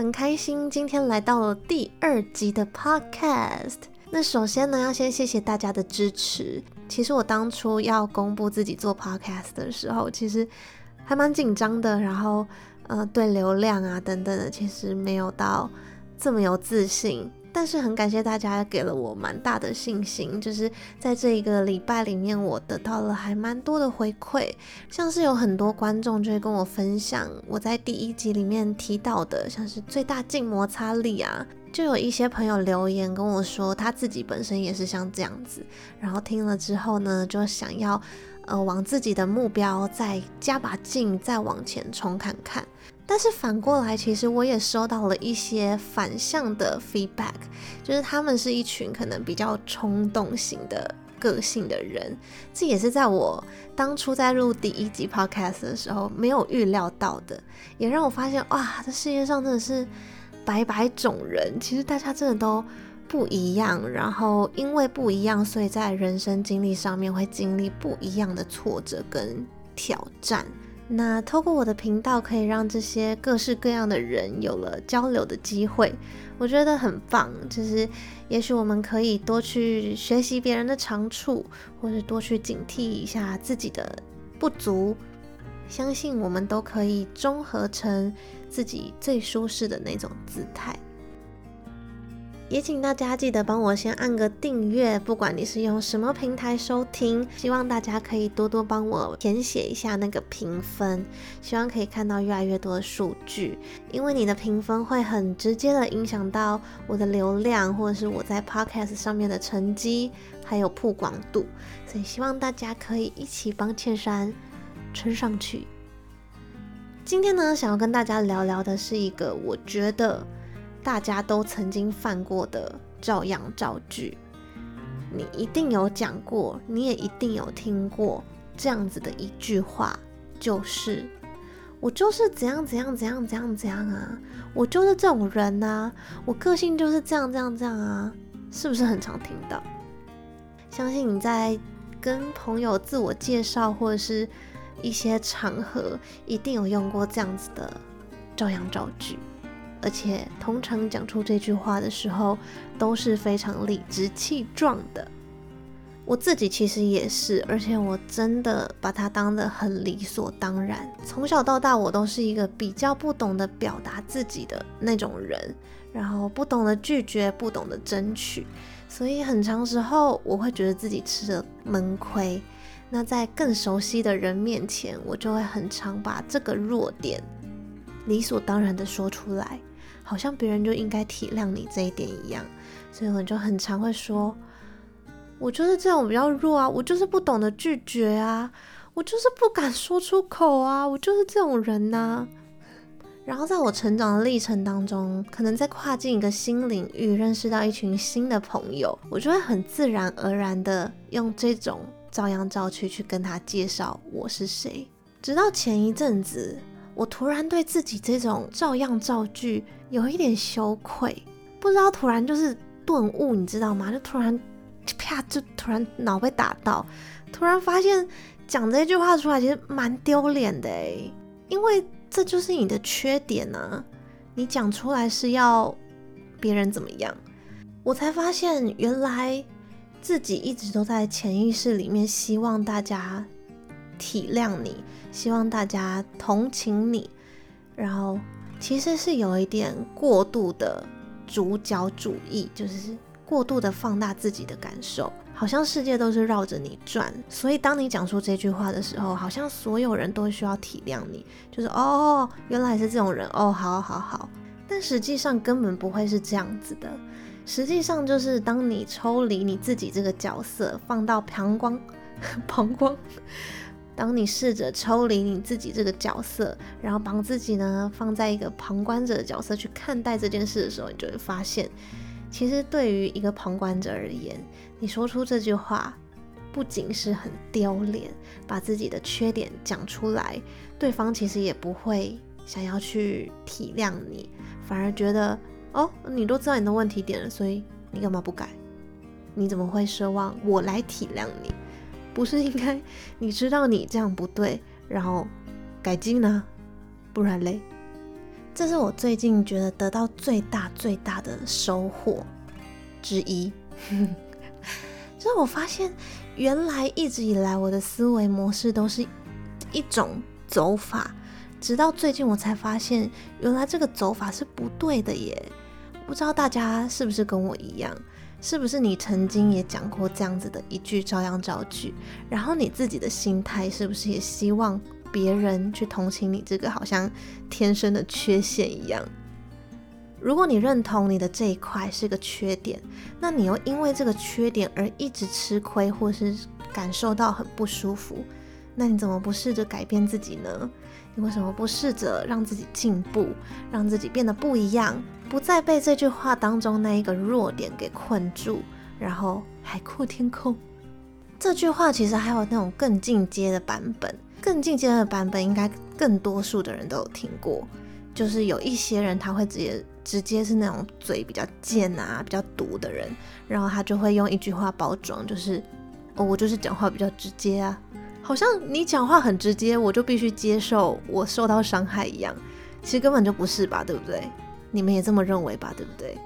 很开心今天来到了第二集的 Podcast。那首先呢，要先谢谢大家的支持。其实我当初要公布自己做 Podcast 的时候，其实还蛮紧张的。然后，呃，对流量啊等等的，其实没有到这么有自信。但是很感谢大家给了我蛮大的信心，就是在这一个礼拜里面，我得到了还蛮多的回馈，像是有很多观众就会跟我分享我在第一集里面提到的，像是最大静摩擦力啊，就有一些朋友留言跟我说他自己本身也是像这样子，然后听了之后呢，就想要呃往自己的目标再加把劲，再往前冲看看。但是反过来，其实我也收到了一些反向的 feedback，就是他们是一群可能比较冲动型的个性的人，这也是在我当初在录第一集 podcast 的时候没有预料到的，也让我发现哇，这世界上真的是百百种人，其实大家真的都不一样，然后因为不一样，所以在人生经历上面会经历不一样的挫折跟挑战。那透过我的频道，可以让这些各式各样的人有了交流的机会，我觉得很棒。就是也许我们可以多去学习别人的长处，或是多去警惕一下自己的不足。相信我们都可以综合成自己最舒适的那种姿态。也请大家记得帮我先按个订阅，不管你是用什么平台收听，希望大家可以多多帮我填写一下那个评分，希望可以看到越来越多的数据，因为你的评分会很直接的影响到我的流量，或者是我在 Podcast 上面的成绩，还有曝光度，所以希望大家可以一起帮茜珊撑上去。今天呢，想要跟大家聊聊的是一个我觉得。大家都曾经犯过的照样造句，你一定有讲过，你也一定有听过这样子的一句话，就是我就是怎样怎样怎样怎样怎样啊，我就是这种人啊，我个性就是这样这样这样啊，是不是很常听到？相信你在跟朋友自我介绍或者是一些场合，一定有用过这样子的照样造句。而且通常讲出这句话的时候，都是非常理直气壮的。我自己其实也是，而且我真的把它当得很理所当然。从小到大，我都是一个比较不懂得表达自己的那种人，然后不懂得拒绝，不懂得争取，所以很长时候我会觉得自己吃了闷亏。那在更熟悉的人面前，我就会很常把这个弱点理所当然的说出来。好像别人就应该体谅你这一点一样，所以我就很常会说，我就是这种比较弱啊，我就是不懂得拒绝啊，我就是不敢说出口啊，我就是这种人呐、然后在我成长的历程当中，可能在跨进一个新领域，认识到一群新的朋友，我就会很自然而然的用这种照样照去去跟他介绍我是谁。直到前一阵子，我突然对自己这种照样造句。有一点羞愧，不知道突然就是顿悟，你知道吗？就突然啪，就突然脑被打到，突然发现讲这句话出来其实蛮丢脸的诶，因为这就是你的缺点啊，你讲出来是要别人怎么样？我才发现原来自己一直都在潜意识里面希望大家体谅你，希望大家同情你，然后。其实是有一点过度的主角主义，就是过度的放大自己的感受，好像世界都是绕着你转。所以当你讲出这句话的时候，好像所有人都需要体谅你，就是哦，原来是这种人哦，好好好。但实际上根本不会是这样子的。实际上就是当你抽离你自己这个角色，放到旁观，旁观。当你试着抽离你自己这个角色，然后把自己呢放在一个旁观者的角色去看待这件事的时候，你就会发现，其实对于一个旁观者而言，你说出这句话，不仅是很丢脸，把自己的缺点讲出来，对方其实也不会想要去体谅你，反而觉得哦，你都知道你的问题点了，所以你干嘛不改？你怎么会奢望我来体谅你？不是应该你知道你这样不对，然后改进呢？不然嘞？这是我最近觉得得到最大最大的收获之一。就是我发现，原来一直以来我的思维模式都是一种走法，直到最近我才发现，原来这个走法是不对的耶。不知道大家是不是跟我一样，是不是你曾经也讲过这样子的一句照样造句，然后你自己的心态是不是也希望别人去同情你这个好像天生的缺陷一样？如果你认同你的这一块是个缺点，那你又因为这个缺点而一直吃亏，或是感受到很不舒服，那你怎么不试着改变自己呢？你为什么不试着让自己进步，让自己变得不一样，不再被这句话当中那一个弱点给困住，然后海阔天空？这句话其实还有那种更进阶的版本，更进阶的版本应该更多数的人都有听过，就是有一些人他会直接。直接是那种嘴比较贱啊、比较毒的人，然后他就会用一句话包装，就是哦，我就是讲话比较直接啊，好像你讲话很直接，我就必须接受我受到伤害一样。其实根本就不是吧，对不对？你们也这么认为吧，对不对？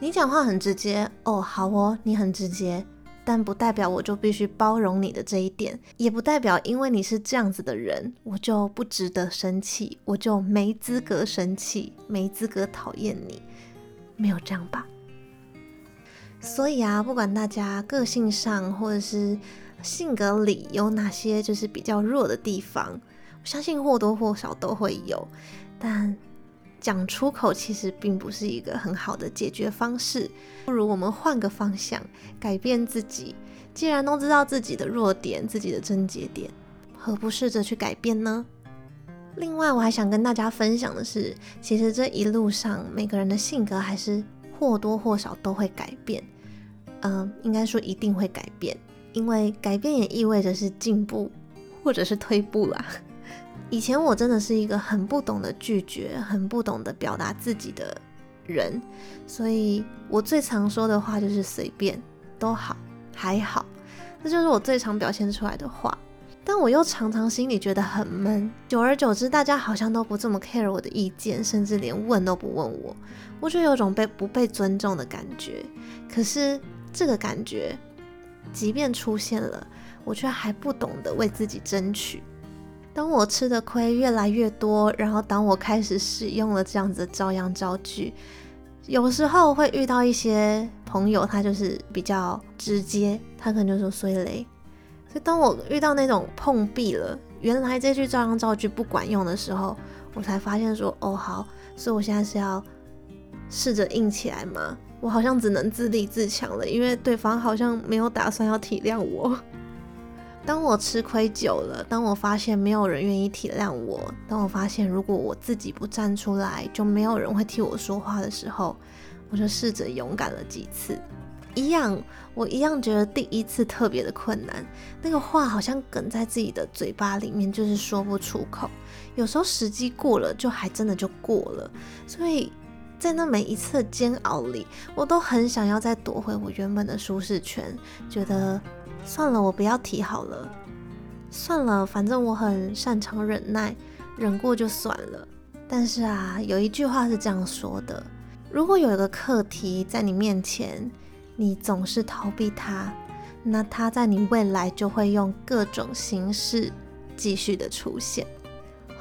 你讲话很直接，哦，好哦，你很直接。但不代表我就必须包容你的这一点，也不代表因为你是这样子的人，我就不值得生气，我就没资格生气，没资格讨厌你，没有这样吧？所以啊，不管大家个性上或者是性格里有哪些就是比较弱的地方，我相信或多或少都会有，但。讲出口其实并不是一个很好的解决方式，不如我们换个方向，改变自己。既然都知道自己的弱点、自己的症结点，何不试着去改变呢？另外，我还想跟大家分享的是，其实这一路上每个人的性格还是或多或少都会改变。嗯、应该说一定会改变，因为改变也意味着是进步，或者是退步啦。以前我真的是一个很不懂得拒绝、很不懂得表达自己的人，所以我最常说的话就是随便都好，还好，这就是我最常表现出来的话。但我又常常心里觉得很闷，久而久之，大家好像都不这么 care 我的意见，甚至连问都不问我，我就有种被不被尊重的感觉。可是这个感觉，即便出现了，我却还不懂得为自己争取。当我吃的亏越来越多，然后当我开始使用了这样子的照样造句，有时候会遇到一些朋友，他就是比较直接，他可能就说衰雷。所以当我遇到那种碰壁了，原来这句照样造句不管用的时候，我才发现说，哦好，所以我现在是要试着硬起来吗？我好像只能自立自强了，因为对方好像没有打算要体谅我。当我吃亏久了，当我发现没有人愿意体谅我，当我发现如果我自己不站出来，就没有人会替我说话的时候，我就试着勇敢了几次。一样，我一样觉得第一次特别的困难，那个话好像梗在自己的嘴巴里面，就是说不出口。有时候时机过了，就还真的就过了。所以在那每一次煎熬里，我都很想要再夺回我原本的舒适圈，觉得。算了，我不要提好了。算了，反正我很擅长忍耐，忍过就算了。但是啊，有一句话是这样说的：如果有一个课题在你面前，你总是逃避它，那它在你未来就会用各种形式继续的出现。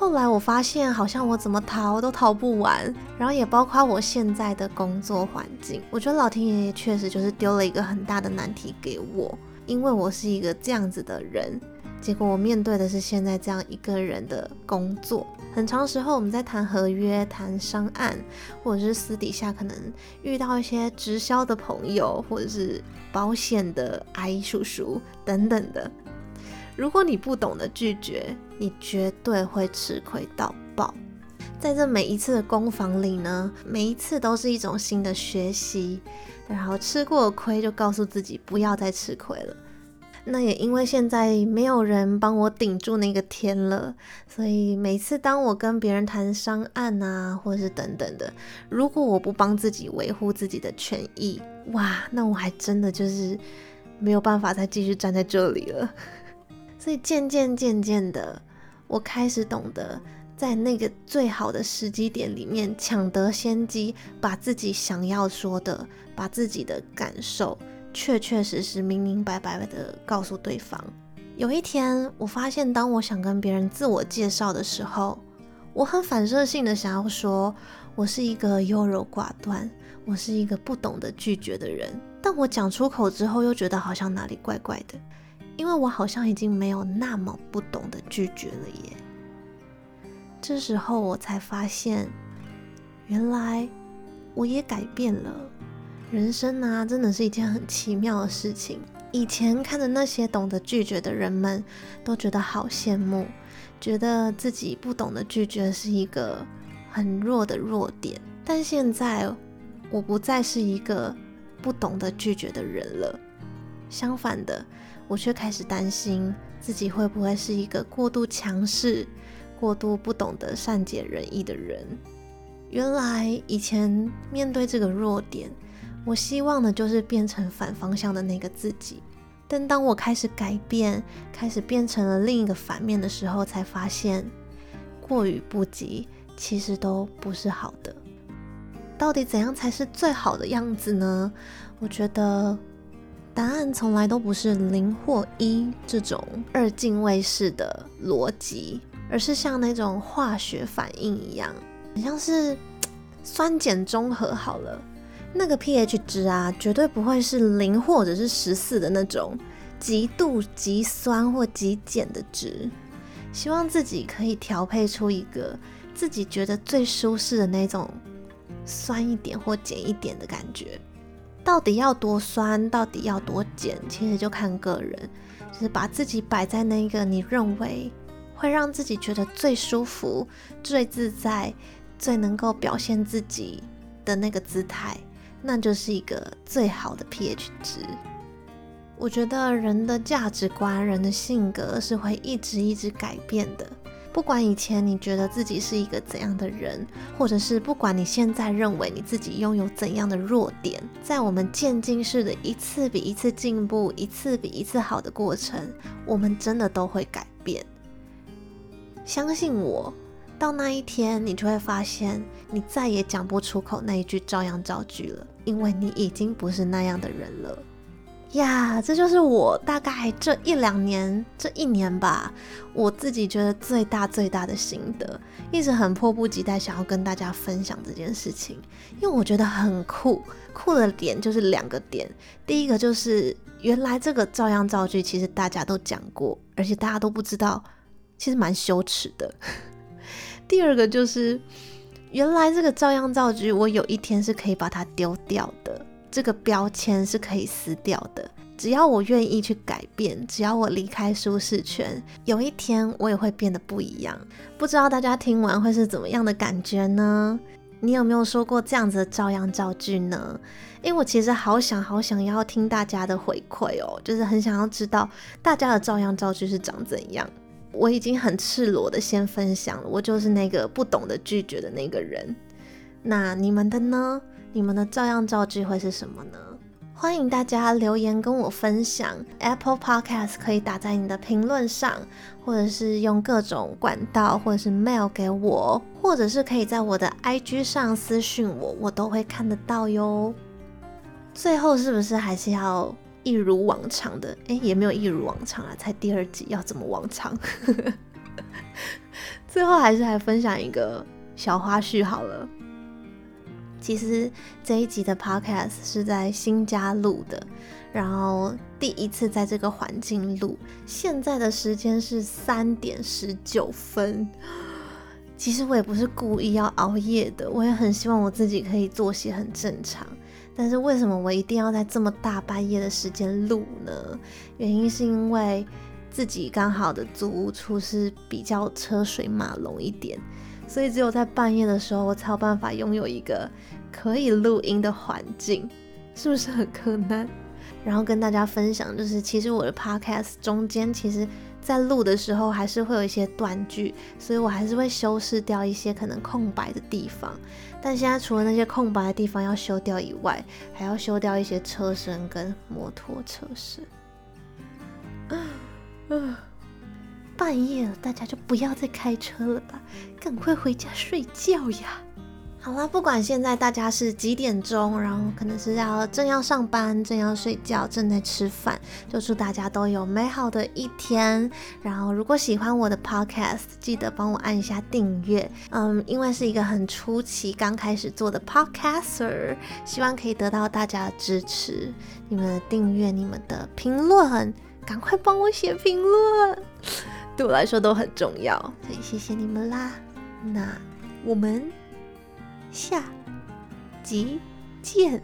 后来我发现，好像我怎么逃都逃不完，然后也包括我现在的工作环境。我觉得老天爷确实就是丢了一个很大的难题给我。因为我是一个这样子的人，结果我面对的是现在这样一个人的工作。很长时候我们在谈合约、谈商案，或者是私底下可能遇到一些直销的朋友，或者是保险的阿姨叔叔等等的。如果你不懂得拒绝，你绝对会吃亏到爆。在这每一次的攻防里呢，每一次都是一种新的学习，然后吃过亏就告诉自己不要再吃亏了。那也因为现在没有人帮我顶住那个天了，所以每次当我跟别人谈商案啊，或是等等的，如果我不帮自己维护自己的权益，哇，那我还真的就是没有办法再继续站在这里了。所以渐渐渐渐的，我开始懂得在那个最好的时机点里面抢得先机，把自己想要说的，把自己的感受。确确实实、明明白白的告诉对方。有一天，我发现，当我想跟别人自我介绍的时候，我很反射性的想要说，我是一个优柔寡断，我是一个不懂得拒绝的人。但我讲出口之后，又觉得好像哪里怪怪的，因为我好像已经没有那么不懂得拒绝了耶。这时候，我才发现，原来我也改变了。人生啊，真的是一件很奇妙的事情。以前看着那些懂得拒绝的人们，都觉得好羡慕，觉得自己不懂得拒绝是一个很弱的弱点。但现在，我不再是一个不懂得拒绝的人了。相反的，我却开始担心自己会不会是一个过度强势、过度不懂得善解人意的人。原来以前面对这个弱点。我希望的就是变成反方向的那个自己，但当我开始改变，开始变成了另一个反面的时候，才发现过与不及其实都不是好的。到底怎样才是最好的样子呢？我觉得答案从来都不是零或一这种二进位式的逻辑，而是像那种化学反应一样，很像是酸碱中和好了。那个 pH 值啊，绝对不会是零或者是十四的那种极度极酸或极碱的值。希望自己可以调配出一个自己觉得最舒适的那种酸一点或碱一点的感觉。到底要多酸，到底要多碱，其实就看个人，就是把自己摆在那个你认为会让自己觉得最舒服、最自在、最能够表现自己的那个姿态。那就是一个最好的 pH 值。我觉得人的价值观、人的性格是会一直一直改变的。不管以前你觉得自己是一个怎样的人，或者是不管你现在认为你自己拥有怎样的弱点，在我们渐进式的一次比一次进步、一次比一次好的过程，我们真的都会改变。相信我。到那一天，你就会发现，你再也讲不出口那一句照样造句了，因为你已经不是那样的人了呀。这就是我大概这一两年、这一年吧，我自己觉得最大最大的心得，一直很迫不及待想要跟大家分享这件事情，因为我觉得很酷。酷的点就是两个点，第一个就是原来这个照样造句其实大家都讲过，而且大家都不知道，其实蛮羞耻的。第二个就是，原来这个照样造句，我有一天是可以把它丢掉的，这个标签是可以撕掉的。只要我愿意去改变，只要我离开舒适圈，有一天我也会变得不一样。不知道大家听完会是怎么样的感觉呢？你有没有说过这样子的照样造句呢？因为我其实好想好想要听大家的回馈哦，就是很想要知道大家的照样造句是长怎样。我已经很赤裸的先分享了，我就是那个不懂得拒绝的那个人。那你们的呢？你们的照样造句会是什么呢？欢迎大家留言跟我分享。Apple Podcast 可以打在你的评论上，或者是用各种管道，或者是 mail 给我，或者是可以在我的 IG 上私讯我，我都会看得到哟。最后是不是还是要？一如往常的，哎，也没有一如往常啊，才第二集要怎么往常？最后还是来分享一个小花絮好了。其实这一集的 podcast 是在新家录的，然后第一次在这个环境录。现在的时间是三点十九分。其实我也不是故意要熬夜的，我也很希望我自己可以作息很正常。但是为什么我一定要在这么大半夜的时间录呢？原因是因为自己刚好的租屋处是比较车水马龙一点，所以只有在半夜的时候，我才有办法拥有一个可以录音的环境，是不是很困难？然后跟大家分享，就是其实我的 podcast 中间，其实在录的时候还是会有一些断句，所以我还是会修饰掉一些可能空白的地方。但现在除了那些空白的地方要修掉以外，还要修掉一些车声跟摩托车声。半夜了，大家就不要再开车了吧，赶快回家睡觉呀！好啦，不管现在大家是几点钟，然后可能是要正要上班、正要睡觉、正在吃饭，就祝大家都有美好的一天。然后，如果喜欢我的 podcast，记得帮我按一下订阅。嗯，因为是一个很初期、刚开始做的 podcaster，希望可以得到大家的支持，你们的订阅、你们的评论，赶快帮我写评论，对我来说都很重要，所以谢谢你们啦。那我们。下集见。